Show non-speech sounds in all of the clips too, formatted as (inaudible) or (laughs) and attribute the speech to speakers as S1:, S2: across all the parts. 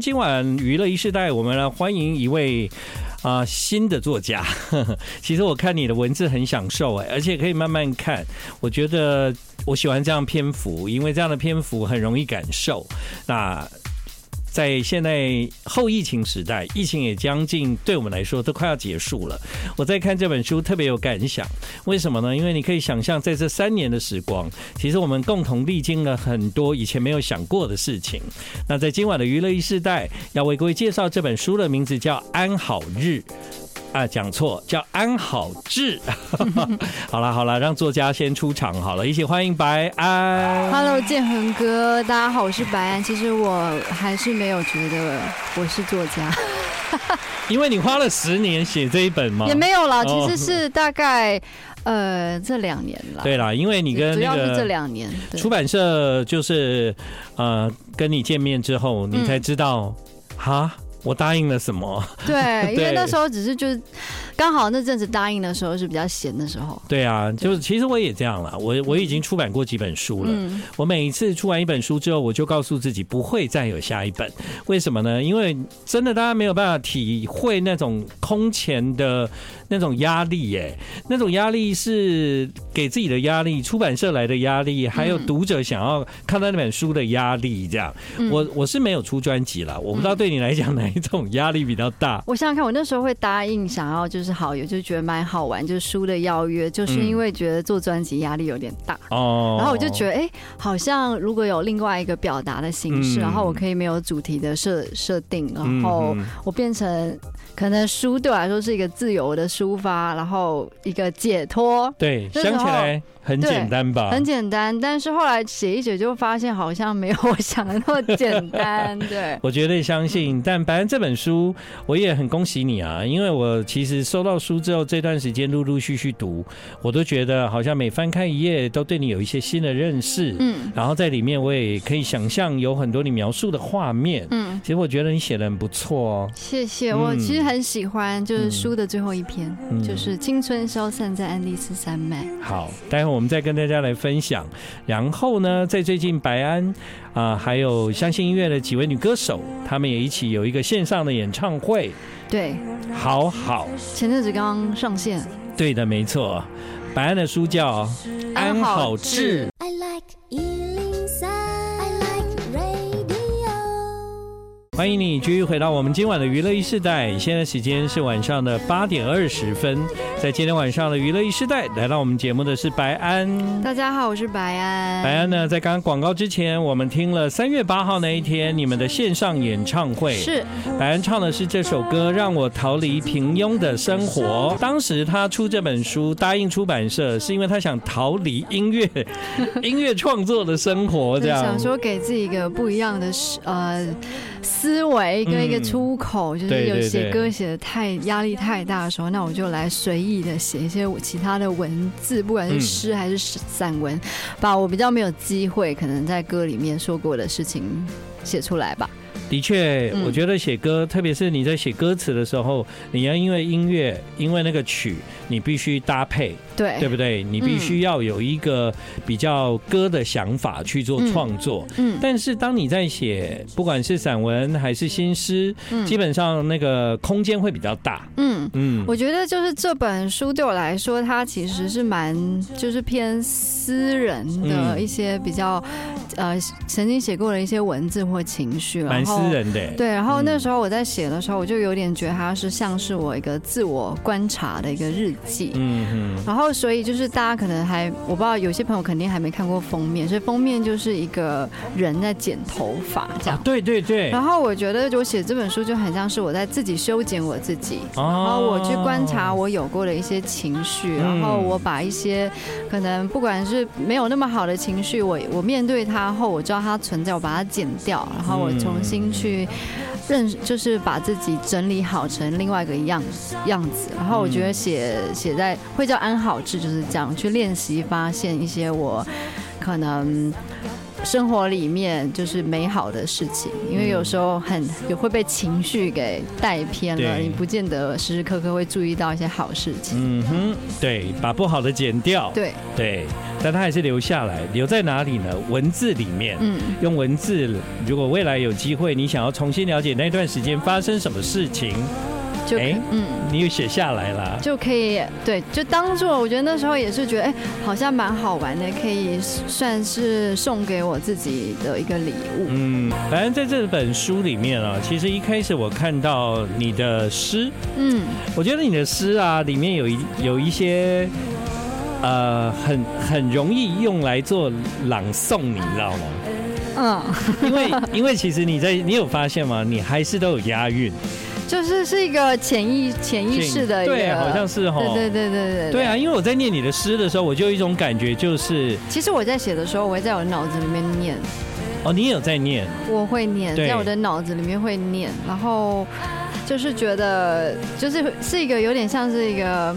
S1: 今晚娱乐一世代，我们来欢迎一位啊、新的作家。(laughs) 其实我看你的文字很享受哎，而且可以慢慢看。我觉得我喜欢这样篇幅，因为这样的篇幅很容易感受。那。在现在后疫情时代，疫情也将近，对我们来说都快要结束了。我在看这本书特别有感想，为什么呢？因为你可以想象，在这三年的时光，其实我们共同历经了很多以前没有想过的事情。那在今晚的娱乐一世代，要为各位介绍这本书的名字叫《安好日》。啊，讲错，叫安好志。(laughs) 好了好了，让作家先出场好了，一起欢迎白安。
S2: Hello，建恒哥，大家好，我是白安。其实我还是没有觉得我是作家，(laughs) (laughs)
S1: 因为你花了十年写这一本吗？
S2: 也没有啦，其实是大概呃这两年了。
S1: 对啦，因为你跟主要
S2: 是这两年
S1: 出版社就是呃跟你见面之后，你才知道哈。嗯我答应了什么？
S2: 对，(laughs) 因为那时候只是就是刚好那阵子答应的时候是比较闲的时候。
S1: 对啊，就是其实我也这样了。我我已经出版过几本书了。嗯。我每一次出完一本书之后，我就告诉自己不会再有下一本。为什么呢？因为真的大家没有办法体会那种空前的那种压力耶。那种压力是给自己的压力，出版社来的压力，还有读者想要看到那本书的压力。这样，我我是没有出专辑了。我不知道对你来讲哪。一种压力比较大。
S2: 我想想看，我那时候会答应想要就是好友，就觉得蛮好玩，就是书的邀约，就是因为觉得做专辑压力有点大哦。然后我就觉得，哎，好像如果有另外一个表达的形式，然后我可以没有主题的设设定，然后我变成可能书对我来说是一个自由的抒发，然后一个解脱。
S1: 对，想起来。很简单吧？
S2: 很简单，但是后来写一写就发现好像没有我想的那么简单。(laughs) 对，
S1: 我绝对相信。但反正这本书，我也很恭喜你啊！因为我其实收到书之后，这段时间陆陆续续读，我都觉得好像每翻开一页，都对你有一些新的认识。嗯，然后在里面我也可以想象有很多你描述的画面。嗯，其实我觉得你写的很不错哦。
S2: 谢谢，我其实很喜欢，就是书的最后一篇，就是青春消散在安第斯山脉。
S1: 好，待会。我们再跟大家来分享，然后呢，在最近白安啊、呃，还有相信音乐的几位女歌手，她们也一起有一个线上的演唱会。
S2: 对，
S1: 好好，
S2: 前阵子刚刚上线。
S1: 对的，没错。白安的书叫《安好志》。欢迎你继续回到我们今晚的娱乐一世代，现在时间是晚上的八点二十分。在今天晚上的娱乐一世代，来到我们节目的是白安。
S2: 大家好，我是白安。
S1: 白安呢，在刚刚广告之前，我们听了三月八号那一天你们的线上演唱会。
S2: 是，
S1: 白安唱的是这首歌《让我逃离平庸的生活》。当时他出这本书，答应出版社，是因为他想逃离音乐、(laughs) 音乐创作的生活，这样
S2: 想说给自己一个不一样的呃。思维跟一个出口，嗯、就是有写歌写的太压力太大的时候，那我就来随意的写一些其他的文字，不管是诗还是散文，嗯、把我比较没有机会可能在歌里面说过的事情写出来吧。
S1: 的确，我觉得写歌，特别是你在写歌词的时候，你要因为音乐，因为那个曲，你必须搭配，
S2: 对，
S1: 对不对？你必须要有一个比较歌的想法去做创作。嗯，但是当你在写，不管是散文还是新诗，基本上那个空间会比较大。嗯
S2: 嗯，我觉得就是这本书对我来说，它其实是蛮就是偏私人的一些比较呃曾经写过的一些文字或情绪，然后。私人的
S1: 对，
S2: 然后那时候我在写的时候，我就有点觉得它是像是我一个自我观察的一个日记。嗯嗯。然后所以就是大家可能还我不知道，有些朋友肯定还没看过封面，所以封面就是一个人在剪头发这样。
S1: 对对对。
S2: 然后我觉得我写这本书就很像是我在自己修剪我自己，然后我去观察我有过的一些情绪，然后我把一些可能不管是没有那么好的情绪，我我面对它后，我知道它存在，我把它剪掉，然后我重新。去认，就是把自己整理好成另外一个样样子。然后我觉得写写在会叫安好志，就是这样去练习发现一些我可能生活里面就是美好的事情。因为有时候很也会被情绪给带偏了，你不见得时时刻刻会注意到一些好事情。
S1: 嗯哼，对，把不好的剪掉。
S2: 对
S1: 对。但它还是留下来，留在哪里呢？文字里面，嗯，用文字，如果未来有机会，你想要重新了解那段时间发生什么事情。
S2: 就哎，嗯，
S1: 你又写下来了，
S2: 就可以对，就当做我觉得那时候也是觉得哎，好像蛮好玩的，可以算是送给我自己的一个礼物。
S1: 嗯，反正在这本书里面啊，其实一开始我看到你的诗，嗯，我觉得你的诗啊，里面有一有一些呃，很很容易用来做朗诵，你知道吗？嗯，因为因为其实你在你有发现吗？你还是都有押韵。
S2: 就是是一个潜意潜意识的一个，
S1: 对，好像是哈，
S2: 对对对对对，
S1: 对啊，因为我在念你的诗的时候，我就有一种感觉，就是
S2: 其实我在写的时候，我会在我脑子里面念。
S1: 哦，你也有在念？
S2: 我会念，在我的脑子里面会念，然后就是觉得，就是是一个有点像是一个。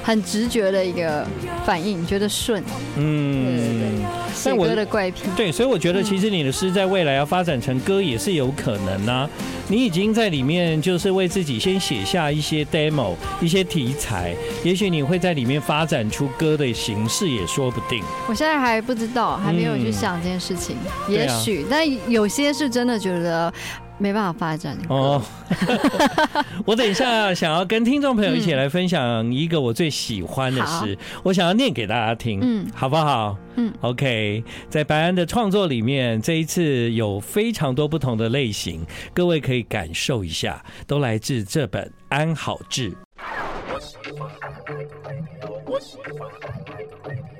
S2: 很直觉的一个反应，觉得顺，嗯，对对对，写歌的怪癖，
S1: 对，所以我觉得其实你的诗在未来要发展成歌也是有可能啊。你已经在里面就是为自己先写下一些 demo，一些题材，也许你会在里面发展出歌的形式也说不定。
S2: 我现在还不知道，还没有去想这件事情，嗯、也许，但有些是真的觉得。没办法发展哦。(laughs)
S1: 我等一下想要跟听众朋友一起来分享一个我最喜欢的诗，我想要念给大家听，嗯，好不好？嗯，OK。在白安的创作里面，这一次有非常多不同的类型，各位可以感受一下，都来自这本《安好志》。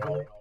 S1: 欢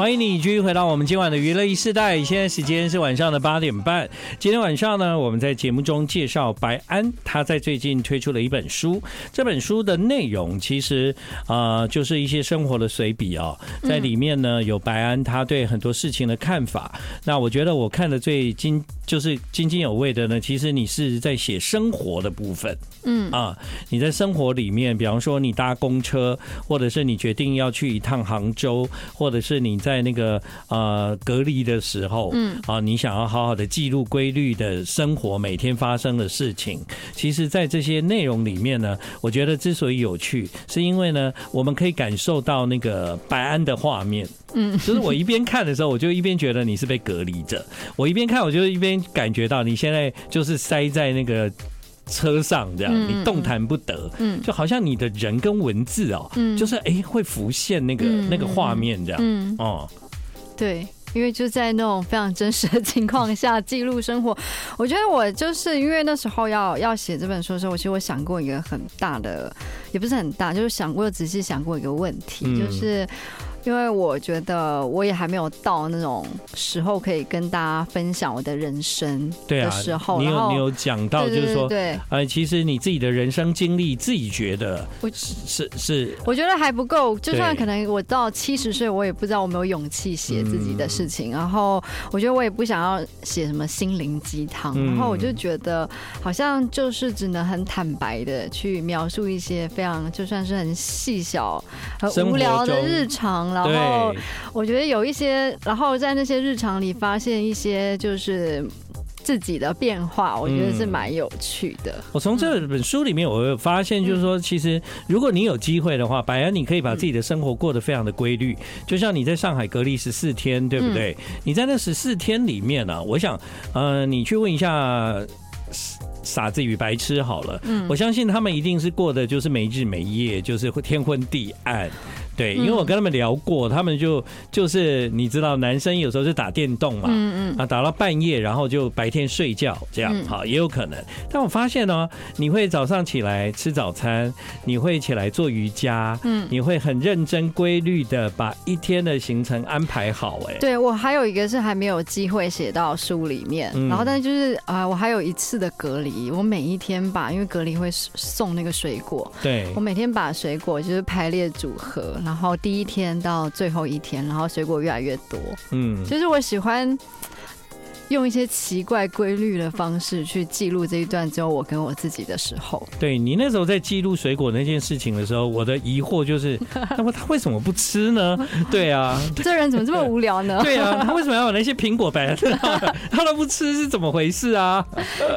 S1: 欢迎你继续回到我们今晚的娱乐一世代，现在时间是晚上的八点半。今天晚上呢，我们在节目中介绍白安，他在最近推出了一本书。这本书的内容其实啊、就是一些生活的随笔哦，在里面呢有白安他对很多事情的看法。那我觉得我看的最精就是津津有味的呢，其实你是在写生活的部分。嗯。啊，你在生活里面，比方说你搭公车，或者是你决定要去一趟杭州，或者是你在在那个呃隔离的时候，嗯。啊，你想要好好的记录规律的生活，每天发生的事情，其实，在这些内容里面呢，我觉得之所以有趣，是因为呢，我们可以感受到那个白安的画面，嗯，就是我一边看的时候，我就一边觉得你是被隔离着，我一边看，我就一边感觉到你现在就是塞在那个车上这样，你动弹不得，嗯，就好像你的人跟文字哦，嗯，就是哎会浮现那个那个画面这样，嗯哦，
S2: 对，因为就在那种非常真实的情况下记录生活，(laughs) 我觉得我就是因为那时候要要写这本书的时候，我其实我想过一个很大的，也不是很大，就是想过仔细想过一个问题，就是。因为我觉得我也还没有到那种时候可以跟大家分享我的人生的时候。
S1: 对啊，你有你有讲到，就是说，对，呃，其实你自己的人生经历，自己觉得是是是，
S2: 我觉得还不够。就算可能我到七十岁，我也不知道我没有勇气写自己的事情。然后我觉得我也不想要写什么心灵鸡汤。然后我就觉得好像就是只能很坦白的去描述一些非常就算是很细小、很无聊的日常。然后我觉得有一些，然后在那些日常里发现一些就是自己的变化，我觉得是蛮有趣的。
S1: 我从这本书里面，我有发现，就是说，其实如果你有机会的话，白安，你可以把自己的生活过得非常的规律。就像你在上海隔离十四天，对不对？你在那十四天里面呢，我想，呃，你去问一下傻子与白痴好了。嗯，我相信他们一定是过的就是没日没夜，就是天昏地暗。对，因为我跟他们聊过，他们就就是你知道，男生有时候是打电动嘛，嗯嗯，啊，打到半夜，然后就白天睡觉这样，好，也有可能。但我发现呢，你会早上起来吃早餐，你会起来做瑜伽，嗯，你会很认真规律的把一天的行程安排好。哎，
S2: 对，我还有一个是还没有机会写到书里面，然后但是就是啊，我还有一次的隔离，我每一天把因为隔离会送那个水果，
S1: 对，
S2: 我每天把水果就是排列组合。然后第一天到最后一天，然后水果越来越多。嗯，就是我喜欢，用一些奇怪规律的方式去记录这一段只有我跟我自己的时候。
S1: 对，你那时候在记录水果那件事情的时候，我的疑惑就是，(laughs) 那么他为什么不吃呢？对啊，
S2: 这人怎么这么无聊呢？
S1: 对啊，(laughs) 他为什么要把那些苹果摆在那？他都不吃是怎么回事啊？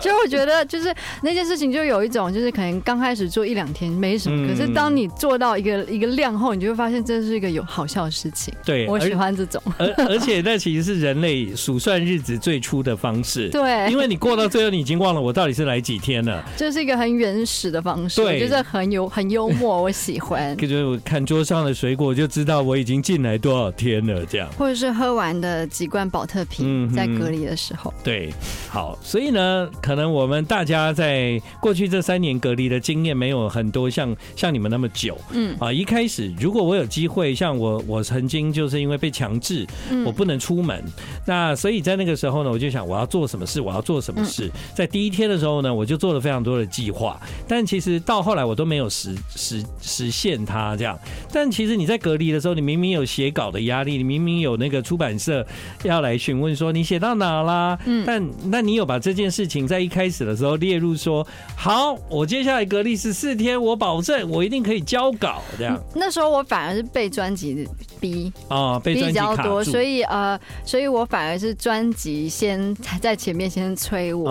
S2: 其实我觉得就是那件事情就有一种，就是可能刚开始做一两天没什么，可是当你做到一个一个量后，你就会发现这是一个有好笑的事情。
S1: 对，
S2: 我喜欢这种，
S1: 而而且那其实是人类数算日子最初的方式。
S2: 对，
S1: 因为你过到最后，你已经忘了我到底是来几天了。
S2: 这是一个很原始的方式，对，就是很有很幽默，我喜欢。(laughs)
S1: 就是我看桌上的水果就知道我已经进来多少天了，这样。
S2: 或者是喝完的几罐保特瓶，在隔离的时候。
S1: 对，好，所以呢，可能我们大家在过去这三年隔离的经验没有很多像像你们那么久。嗯啊，一开始如果我有机会，像我我曾经就是因为被强制，我不能出门，那所以在那个时候呢，我就想我要做什么事，我要做什么事。在第一天的时候呢，我就做了非常多的计划，但其实到后来我都没有实实实现它这样。但其实你在隔离的时候，你明明有写稿的压力，你明明有那个出版社要来询问说你写到哪啦，嗯，但那你有把这件事情在一开始的时候列入说，好，我接下来隔离十四天，我保证我一定可以交稿这样。
S2: 那时候我反而是被专辑逼
S1: 啊，被专辑
S2: 比较多，所以呃，所以我反而是专辑先在前面先催我，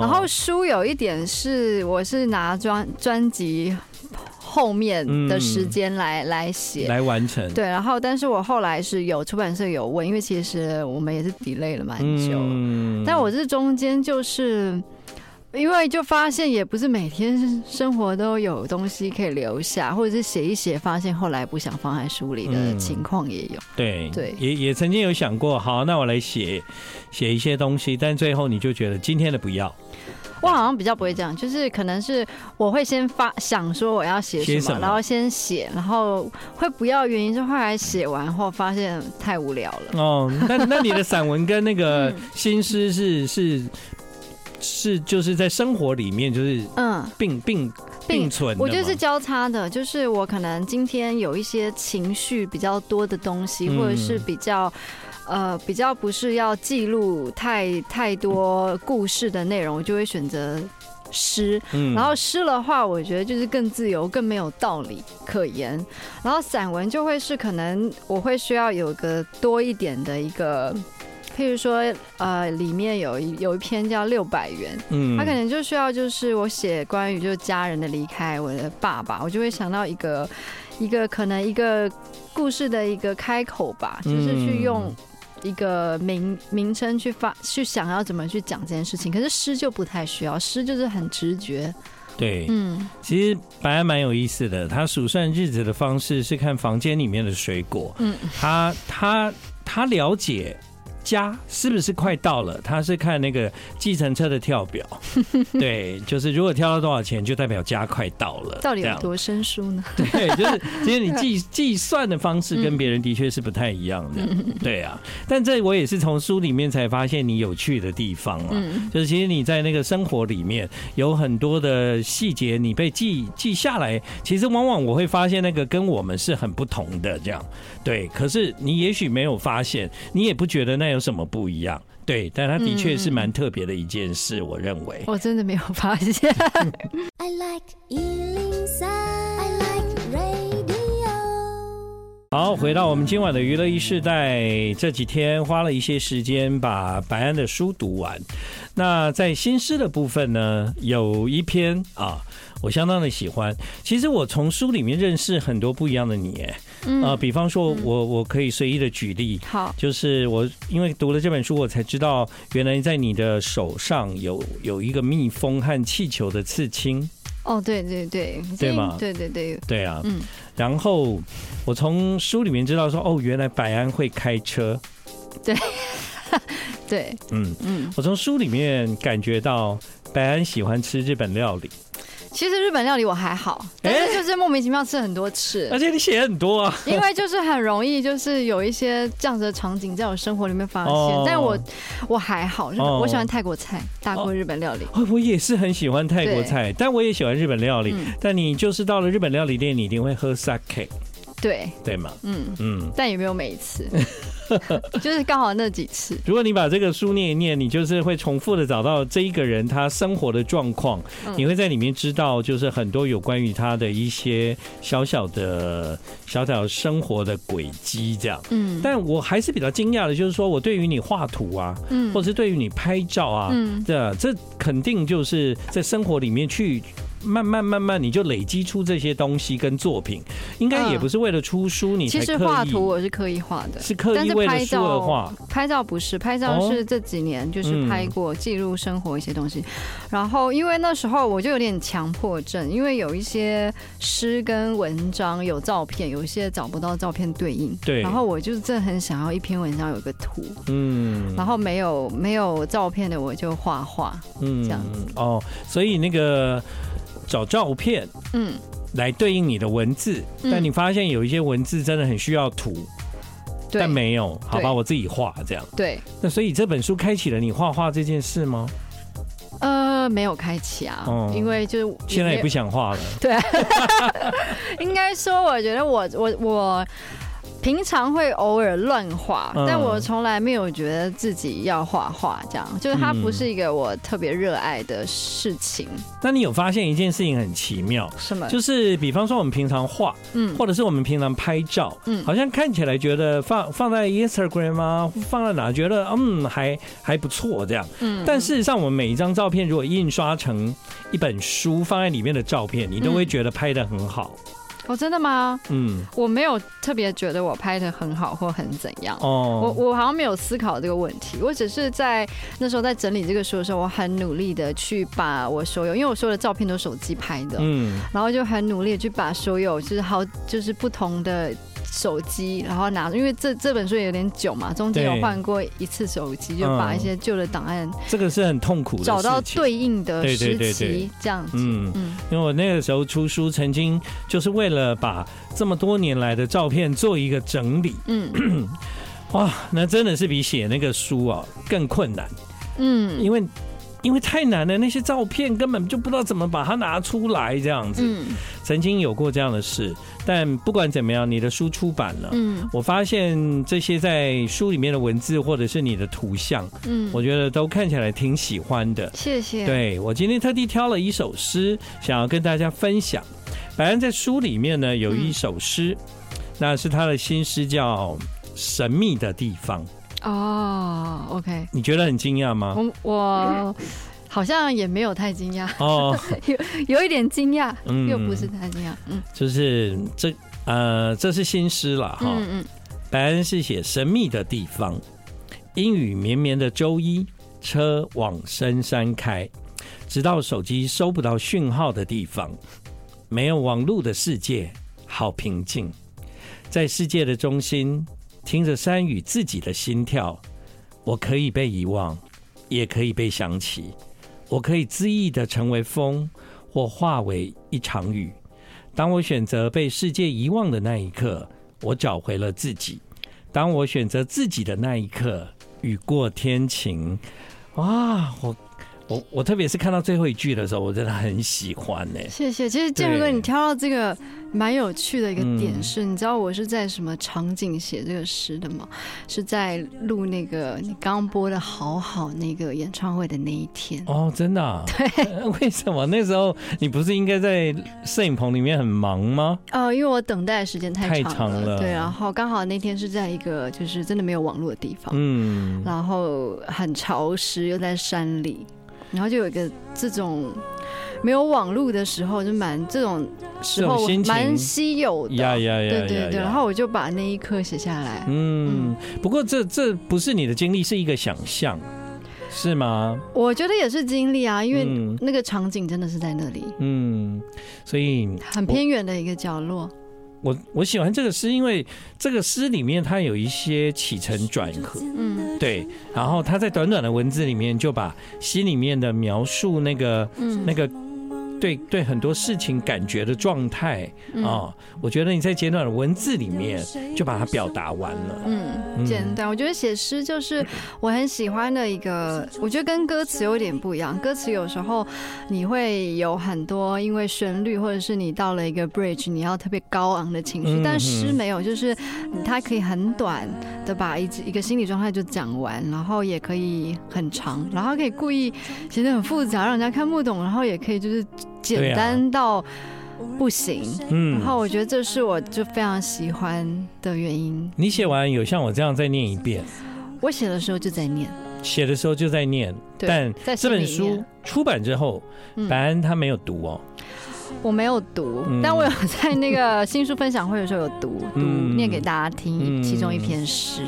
S2: 然后书有一点是我是拿专专辑后面的时间来来写。
S1: 来完成，
S2: 对，然后但是我后来是有出版社有问，因为其实我们也是 delay 了蛮久，但我这中间就是。因为就发现也不是每天生活都有东西可以留下，或者是写一写，发现后来不想放在书里的情况也有。
S1: 对
S2: 对，
S1: 也也曾经有想过，好，那我来写写一些东西，但最后你就觉得今天的不要。
S2: 我好像比较不会这样，就是可能是我会先发想说我要写什么，什么然后先写，然后会不要原因是后来写完后发现太无聊了。
S1: 哦，那那你的散文跟那个 (laughs) 新诗是是？是，就是在生活里面，就是嗯，并并并存。
S2: 我觉得是交叉的，就是我可能今天有一些情绪比较多的东西，或者是比较呃比较不是要记录太太多故事的内容，我就会选择诗。嗯然后诗的话，我觉得就是更自由，更没有道理可言。然后散文就会是可能我会需要有个多一点的一个。譬如说，呃，里面有一有一篇叫《六百元》，嗯，他可能就需要就是我写关于就是家人的离开，我的爸爸，我就会想到一个一个可能一个故事的一个开口吧，就是去用一个名名称去发去想要怎么去讲这件事情。可是诗就不太需要，诗就是很直觉。
S1: 对，嗯，其实白安蛮有意思的，他数算日子的方式是看房间里面的水果，嗯，他他他了解。家是不是快到了？他是看那个计程车的跳表，(laughs) 对，就是如果跳到多少钱，就代表家快到了。
S2: 到底有多生疏呢？(laughs)
S1: 对，就是其实你计 (laughs) 计算的方式跟别人的确是不太一样的。对啊，但这我也是从书里面才发现你有趣的地方啊。就是其实你在那个生活里面有很多的细节，你被记记下来，其实往往我会发现那个跟我们是很不同的这样。对，可是你也许没有发现，你也不觉得那有什么不一样。对，但它的确是蛮特别的一件事，我认为。
S2: 我真的没有发现。(laughs)
S1: 好，回到我们今晚的娱乐一世代，这几天花了一些时间把白安的书读完。那在新诗的部分呢，有一篇啊，我相当的喜欢。其实我从书里面认识很多不一样的你，哎。嗯，呃，比方说我我可以随意的举例，好，就是我因为读了这本书，我才知道原来在你的手上有有一个蜜蜂和气球的刺青。
S2: 哦，对对对，
S1: 对吗？
S2: 对对对，
S1: 对啊，嗯。然后我从书里面知道说，哦，原来白安会开车。
S2: 对，(laughs) 对，
S1: 嗯嗯。我从书里面感觉到白安喜欢吃日本料理。
S2: 其实日本料理我还好，但是就是莫名其妙吃很多次，
S1: 而且你写很多啊，
S2: 因为就是很容易就是有一些这样子的场景在我生活里面发现，但我我还好，我喜欢泰国菜大过日本料理。
S1: 我也是很喜欢泰国菜，但我也喜欢日本料理。但你就是到了日本料理店，你一定会喝 sake。
S2: 对。
S1: 对嘛，
S2: 嗯。嗯，但也没有每一次，(laughs) 就是刚好那几次。
S1: 如果你把这个书念一念，你就是会重复的找到这一个人他生活的状况，你会在里面知道，就是很多有关于他的一些小小的小小生活的轨迹这样。嗯，但我还是比较惊讶的，就是说我对于你画图啊，嗯，或者是对于你拍照啊，嗯，这这肯定就是在生活里面去。慢慢慢慢，你就累积出这些东西跟作品，应该也不是为了出书，你。其实画图
S2: 我是刻意画的，
S1: 是刻意为了书而画。
S2: 拍照不是，拍照是这几年就是拍过记录生活一些东西。然后因为那时候我就有点强迫症，因为有一些诗跟文章有照片，有一些找不到照片对应。对。然后我就是真的很想要一篇文章有个图，嗯。然后没有没有照片的我就画画，嗯，这样子。
S1: 哦，所以那个。找照片，嗯，来对应你的文字，但你发现有一些文字真的很需要图，但没有，好吧，我自己画这样。对，那所以这本书开启了你画画这件事吗？
S2: 呃，没有开启啊，因为就是
S1: 现在也不想画了。(laughs)
S2: 对，(laughs) 应该说，我觉得我我我。平常会偶尔乱画，但我从来没有觉得自己要画画，这样就是它不是一个我特别热爱的事情。
S1: 那你有发现一件事情很奇妙？
S2: 什么？
S1: 就是比方说我们平常画，嗯，或者是我们平常拍照，嗯，好像看起来觉得放放在 Instagram 啊，放在哪觉得嗯还还不错这样，嗯，但事实上我们每一张照片如果印刷成一本书放在里面的照片，你都会觉得拍的很好。
S2: 哦，真的吗？嗯，我没有特别觉得我拍的很好或很怎样。哦，我我好像没有思考这个问题。我只是在那时候在整理这个书的时候，我很努力的去把我所有，因为我所有的照片都是手机拍的，嗯，然后就很努力的去把所有就是好就是不同的。手机，然后拿，因为这这本书也有点久嘛，中间有换过一次手机，就把一些旧的档案，
S1: 这个是很痛苦的，
S2: 找到对应的时期，这样子。嗯
S1: 嗯，因为我那个时候出书，曾经就是为了把这么多年来的照片做一个整理。嗯，(clears throat) 哇，那真的是比写那个书啊更困难。嗯，因为。因为太难了，那些照片根本就不知道怎么把它拿出来，这样子。嗯，曾经有过这样的事，但不管怎么样，你的书出版了。嗯，我发现这些在书里面的文字或者是你的图像，嗯，我觉得都看起来挺喜欢的。
S2: 谢谢。
S1: 对，我今天特地挑了一首诗，想要跟大家分享。反正在书里面呢，有一首诗，那是他的新诗，叫《神秘的地方》。
S2: 哦、oh，OK，
S1: 你觉得很惊讶吗？
S2: 我我好像也没有太惊讶。哦，(laughs) 有有一点惊讶，嗯，又不是太惊讶，嗯，
S1: 就是这呃，这是新诗了哈，嗯嗯，白恩是写神秘的地方，阴雨绵绵的周一，车往深山开，直到手机收不到讯号的地方，没有网路的世界，好平静，在世界的中心。听着山与自己的心跳，我可以被遗忘，也可以被想起。我可以恣意的成为风，或化为一场雨。当我选择被世界遗忘的那一刻，我找回了自己。当我选择自己的那一刻，雨过天晴。哇，我。我我特别是看到最后一句的时候，我真的很喜欢呢。
S2: 谢谢。其实建荣哥，你挑到这个蛮有趣的一个点是，你知道我是在什么场景写这个诗的吗？是在录那个你刚播的好好那个演唱会的那一天。
S1: 哦，真的啊？
S2: 对。(laughs)
S1: 为什么那时候你不是应该在摄影棚里面很忙吗？
S2: 呃，因为我等待的时间太长了。
S1: 太长了。
S2: 对，然后刚好那天是在一个就是真的没有网络的地方。嗯。然后很潮湿，又在山里。然后就有一个这种没有网路的时候，就蛮这种时候蛮稀有的，
S1: 呀呀呀！
S2: 对对对，然后我就把那一刻写下来。嗯，
S1: 不过这这不是你的经历，是一个想象，是吗？
S2: 我觉得也是经历啊，因为那个场景真的是在那里。嗯，
S1: 所以
S2: 很偏远的一个角落。
S1: 我我喜欢这个诗，因为这个诗里面它有一些起承转合，嗯，对，然后他在短短的文字里面就把心里面的描述那个，嗯，那个对对很多事情感觉的状态啊，我觉得你在简短的文字里面就把它表达完了。
S2: 嗯，简短，我觉得写诗就是我很喜欢的一个，我觉得跟歌词有点不一样。歌词有时候你会有很多因为旋律，或者是你到了一个 bridge，你要特别高昂的情绪，但诗没有，就是它可以很短的把一一个心理状态就讲完，然后也可以很长，然后可以故意写的很复杂，让人家看不懂，然后也可以就是。简单到不行，嗯，然后我觉得这是我就非常喜欢的原因。
S1: 你写完有像我这样再念一遍？
S2: 我写的时候就在念，
S1: 写的时候就在念。但这本书出版之后，白安他没有读哦。
S2: 我没有读，但我有在那个新书分享会的时候有读，读念给大家听其中一篇
S1: 诗。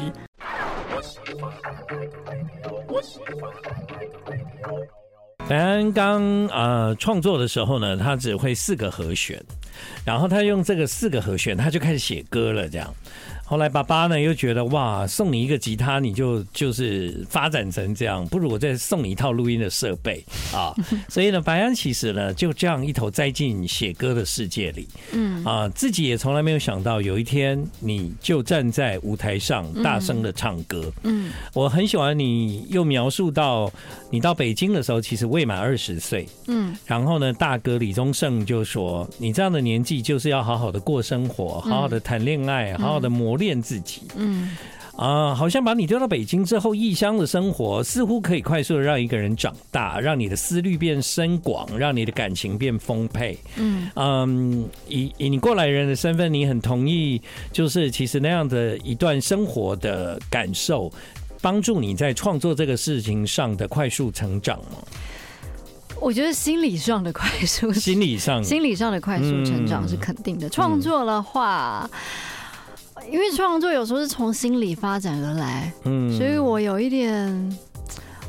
S1: 刚刚呃创作的时候呢，他只会四个和弦，然后他用这个四个和弦，他就开始写歌了，这样。后来爸爸呢又觉得哇，送你一个吉他，你就就是发展成这样，不如我再送你一套录音的设备 (laughs) 啊。所以呢，白安其实呢就这样一头栽进写歌的世界里，嗯啊，自己也从来没有想到有一天你就站在舞台上大声的唱歌。嗯，我很喜欢你又描述到你到北京的时候，其实未满二十岁。嗯，然后呢，大哥李宗盛就说，你这样的年纪就是要好好的过生活，好好的谈恋爱，好好的磨。练自己，嗯啊，好像把你丢到北京之后，异乡的生活似乎可以快速的让一个人长大，让你的思虑变深广，让你的感情变丰沛。嗯嗯，以以你过来人的身份，你很同意，就是其实那样的一段生活的感受，帮助你在创作这个事情上的快速成长吗？
S2: 我觉得心理上的快速，(laughs)
S1: 心理上
S2: 心理上的快速成长是肯定的。嗯、创作的话。因为创作有时候是从心理发展而来，嗯，所以我有一点，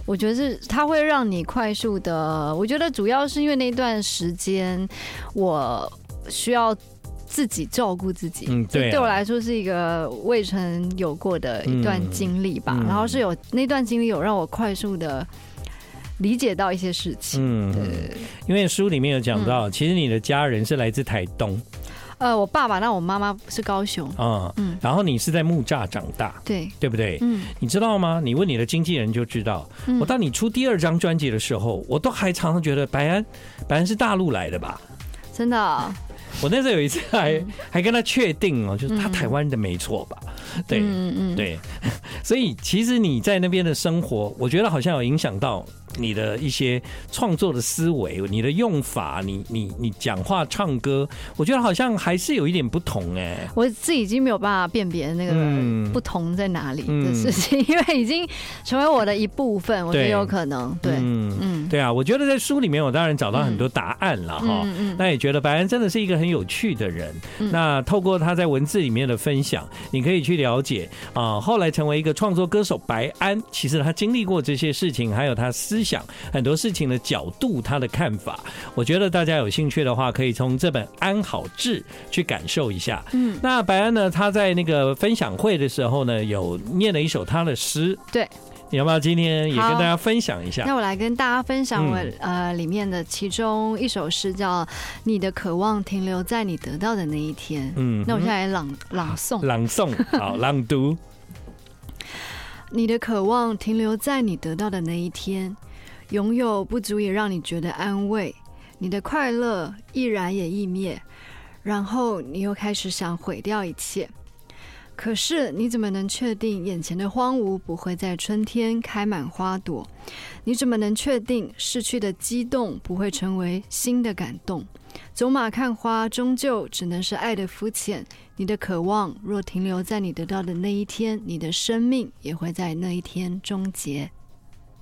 S2: 我觉得是它会让你快速的。我觉得主要是因为那段时间我需要自己照顾自己，嗯，对，对我来说是一个未曾有过的一段经历吧。然后是有那段经历有让我快速的理解到一些事情，嗯，对。
S1: 因为书里面有讲到，其实你的家人是来自台东。
S2: 呃，我爸爸，那我妈妈是高雄，
S1: 嗯嗯，然后你是在木栅长大，
S2: 对
S1: 对不对？嗯，你知道吗？你问你的经纪人就知道。我当你出第二张专辑的时候，我都还常常觉得白安，白安是大陆来的吧？
S2: 真的，
S1: 我那时候有一次还还跟他确定哦，就是他台湾的没错吧？对，嗯嗯对，(laughs) 所以其实你在那边的生活，我觉得好像有影响到。你的一些创作的思维，你的用法，你你你讲话唱歌，我觉得好像还是有一点不同哎、欸。
S2: 我自己已经没有办法辨别那个不同在哪里的事情，嗯、因为已经成为我的一部分，我觉得有可能。对，嗯嗯，
S1: 对啊，我觉得在书里面，我当然找到很多答案了哈。嗯嗯，那也觉得白安真的是一个很有趣的人。嗯、那透过他在文字里面的分享，你可以去了解啊，后来成为一个创作歌手白安，其实他经历过这些事情，还有他思想很多事情的角度，他的看法，我觉得大家有兴趣的话，可以从这本《安好志》去感受一下。嗯，那白安呢，他在那个分享会的时候呢，有念了一首他的诗。
S2: 对，
S1: 你要不要今天也跟大家分享一下？
S2: 那我来跟大家分享我呃里面的其中一首诗，叫《你的渴望停留在你得到的那一天》。嗯，那我现在来朗朗诵，
S1: 朗诵，(laughs) 好，朗读。
S2: 你的渴望停留在你得到的那一天。拥有不足以让你觉得安慰，你的快乐易燃也易灭，然后你又开始想毁掉一切。可是你怎么能确定眼前的荒芜不会在春天开满花朵？你怎么能确定逝去的激动不会成为新的感动？走马看花终究只能是爱的肤浅。你的渴望若停留在你得到的那一天，你的生命也会在那一天终结。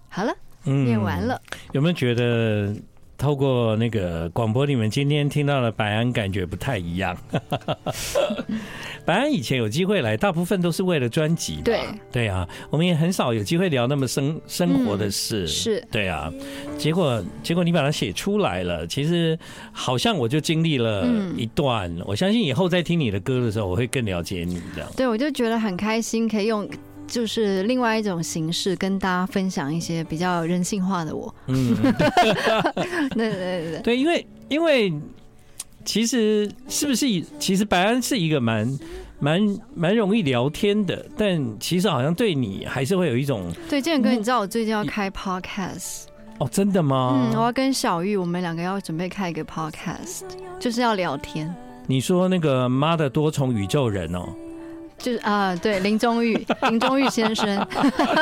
S2: 好了。念完了，
S1: 嗯，有没有觉得透过那个广播，你们今天听到的白安感觉不太一样？(laughs) 白安以前有机会来，大部分都是为了专辑。
S2: 对
S1: 对啊，我们也很少有机会聊那么生生活的事。嗯、是，对啊。结果结果你把它写出来了，其实好像我就经历了一段。嗯、我相信以后再听你的歌的时候，我会更了解你这样。
S2: 对，我就觉得很开心，可以用。就是另外一种形式，跟大家分享一些比较人性化的我。嗯，(laughs) 对对对对，
S1: 对，因为因为其实是不是？其实白安是一个蛮蛮蛮容易聊天的，但其实好像对你还是会有一种。
S2: 对，建哥，你知道我最近要开 podcast
S1: 哦？真的吗？
S2: 嗯，我要跟小玉，我们两个要准备开一个 podcast，就是要聊天。
S1: 你说那个妈的多重宇宙人哦？
S2: 就是啊，对林宗玉，(laughs) 林宗玉先生。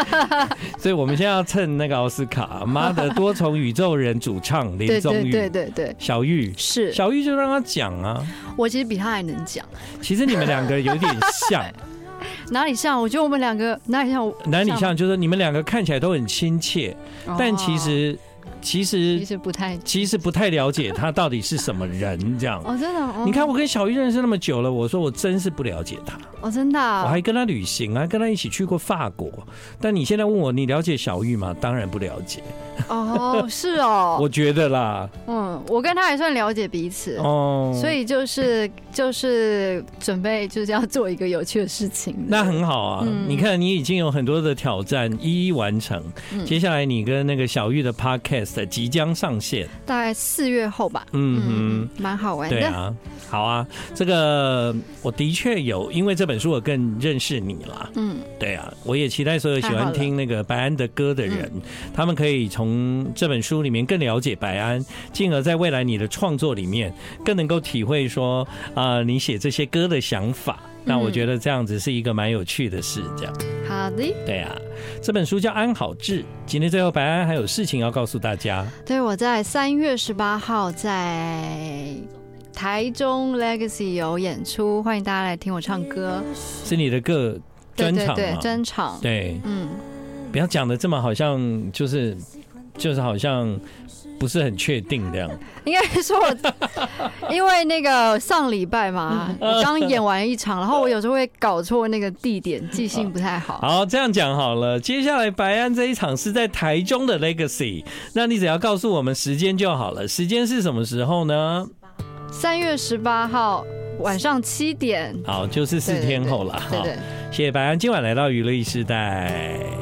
S2: (laughs)
S1: 所以我们现在要蹭那个奥斯卡，妈的多重宇宙人主唱林宗玉，
S2: 对对对对，
S1: 小玉
S2: 是
S1: 小玉，就让他讲啊。
S2: 我其实比他还能讲。
S1: 其实你们两个有点像，(laughs)
S2: 哪里像？我觉得我们两个哪里像？
S1: 哪里像？就是你们两个看起来都很亲切，但其实。其实
S2: 其实不太，
S1: 其实不太了解他到底是什么人，这样
S2: 哦，真的。哦、
S1: 你看我跟小玉认识那么久了，我说我真是不了解他
S2: 哦，真的、啊。
S1: 我还跟他旅行啊，跟他一起去过法国。但你现在问我，你了解小玉吗？当然不了解。
S2: 哦，是哦，(laughs)
S1: 我觉得啦，
S2: 嗯，我跟他还算了解彼此哦，所以就是就是准备就是要做一个有趣的事情。
S1: 那很好啊，嗯、你看你已经有很多的挑战一一完成，嗯、接下来你跟那个小玉的 podcast 即将上线，
S2: 大概四月后吧。嗯哼，蛮、嗯、好玩的。
S1: 对啊，好啊，这个我的确有，因为这本书我更认识你了。嗯，对啊，我也期待所有喜欢听那个白安的歌的人，嗯、他们可以从。从这本书里面更了解白安，进而在未来你的创作里面更能够体会说啊，你写这些歌的想法。那我觉得这样子是一个蛮有趣的事。这样，
S2: 好的，
S1: 对啊，这本书叫安好志。今天最后白安还有事情要告诉大家。
S2: 对，我在三月十八号在台中 Legacy 有演出，欢迎大家来听我唱歌。
S1: 是你的歌专场吗？
S2: 对，专场。
S1: 对，嗯，不要讲的这么好像就是。就是好像不是很确定这样，
S2: 应该说我因为那个上礼拜嘛，(laughs) 我刚演完一场，然后我有时候会搞错那个地点，记性不太好。
S1: 好，这样讲好了，接下来白安这一场是在台中的 Legacy，那你只要告诉我们时间就好了，时间是什么时候呢？
S2: 三月十八号晚上七点。
S1: 好，就是四天后了。
S2: 对对，
S1: 谢谢白安今晚来到娱乐 e 世代。